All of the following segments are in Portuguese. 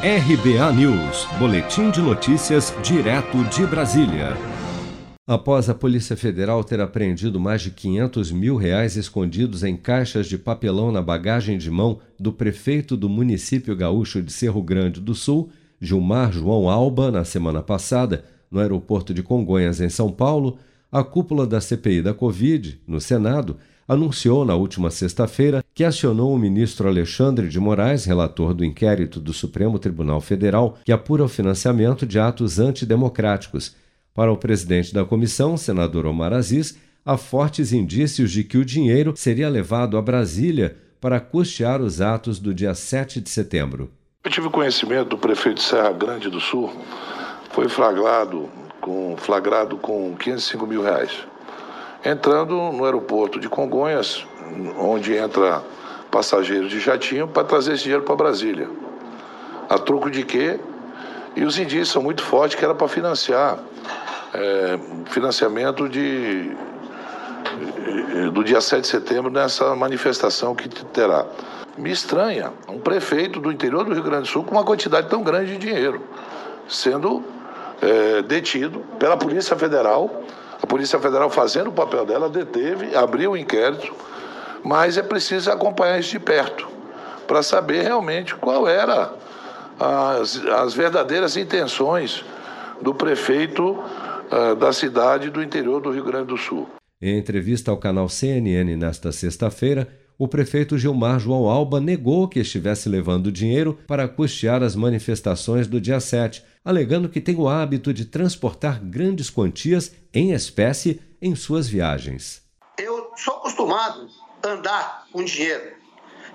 RBA News, Boletim de Notícias, direto de Brasília. Após a Polícia Federal ter apreendido mais de 500 mil reais escondidos em caixas de papelão na bagagem de mão do prefeito do município gaúcho de Cerro Grande do Sul, Gilmar João Alba, na semana passada, no aeroporto de Congonhas, em São Paulo, a cúpula da CPI da Covid, no Senado, anunciou na última sexta-feira que acionou o ministro Alexandre de Moraes, relator do inquérito do Supremo Tribunal Federal, que apura o financiamento de atos antidemocráticos. Para o presidente da comissão, senador Omar Aziz, há fortes indícios de que o dinheiro seria levado a Brasília para custear os atos do dia 7 de setembro. Eu tive conhecimento do prefeito de Serra Grande do Sul, foi flagrado com, flagrado com 505 mil reais entrando no aeroporto de Congonhas, onde entra passageiros de jatinho, para trazer esse dinheiro para Brasília. A troco de quê? E os indícios são muito fortes que era para financiar é, financiamento de, do dia 7 de setembro nessa manifestação que terá. Me estranha um prefeito do interior do Rio Grande do Sul com uma quantidade tão grande de dinheiro sendo é, detido pela Polícia Federal a Polícia Federal, fazendo o papel dela, deteve, abriu o inquérito, mas é preciso acompanhar isso de perto para saber realmente qual era as, as verdadeiras intenções do prefeito uh, da cidade do interior do Rio Grande do Sul. Em entrevista ao canal CNN nesta sexta-feira, o prefeito Gilmar João Alba negou que estivesse levando dinheiro para custear as manifestações do dia 7, alegando que tem o hábito de transportar grandes quantias em espécie em suas viagens. Eu sou acostumado a andar com dinheiro.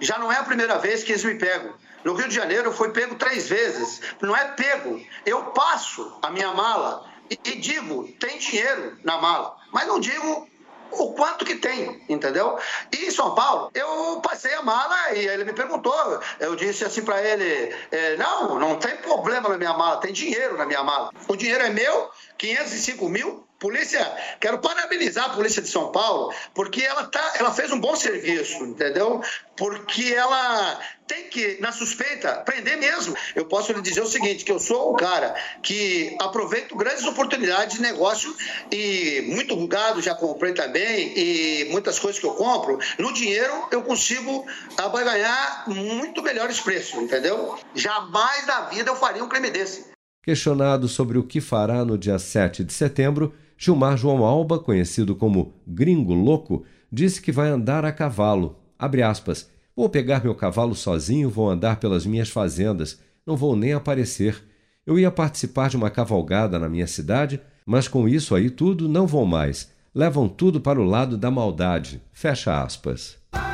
Já não é a primeira vez que eles me pegam. No Rio de Janeiro eu fui pego três vezes. Não é pego. Eu passo a minha mala e, e digo, tem dinheiro na mala. Mas não digo o quanto que tem, entendeu? E em São Paulo, eu passei a mala e ele me perguntou. Eu disse assim para ele: é, não, não tem problema na minha mala, tem dinheiro na minha mala. O dinheiro é meu, 505 mil, Polícia, quero parabenizar a Polícia de São Paulo, porque ela, tá, ela fez um bom serviço, entendeu? Porque ela tem que, na suspeita, prender mesmo. Eu posso lhe dizer o seguinte, que eu sou um cara que aproveito grandes oportunidades de negócio e muito gado já comprei também e muitas coisas que eu compro, no dinheiro eu consigo ganhar muito melhores preços, entendeu? Jamais na vida eu faria um crime desse. Questionado sobre o que fará no dia 7 de setembro, Gilmar João Alba, conhecido como Gringo Louco, disse que vai andar a cavalo. Aspas. Vou pegar meu cavalo sozinho, vou andar pelas minhas fazendas, não vou nem aparecer. Eu ia participar de uma cavalgada na minha cidade, mas com isso aí tudo não vou mais. Levam tudo para o lado da maldade. Fecha aspas.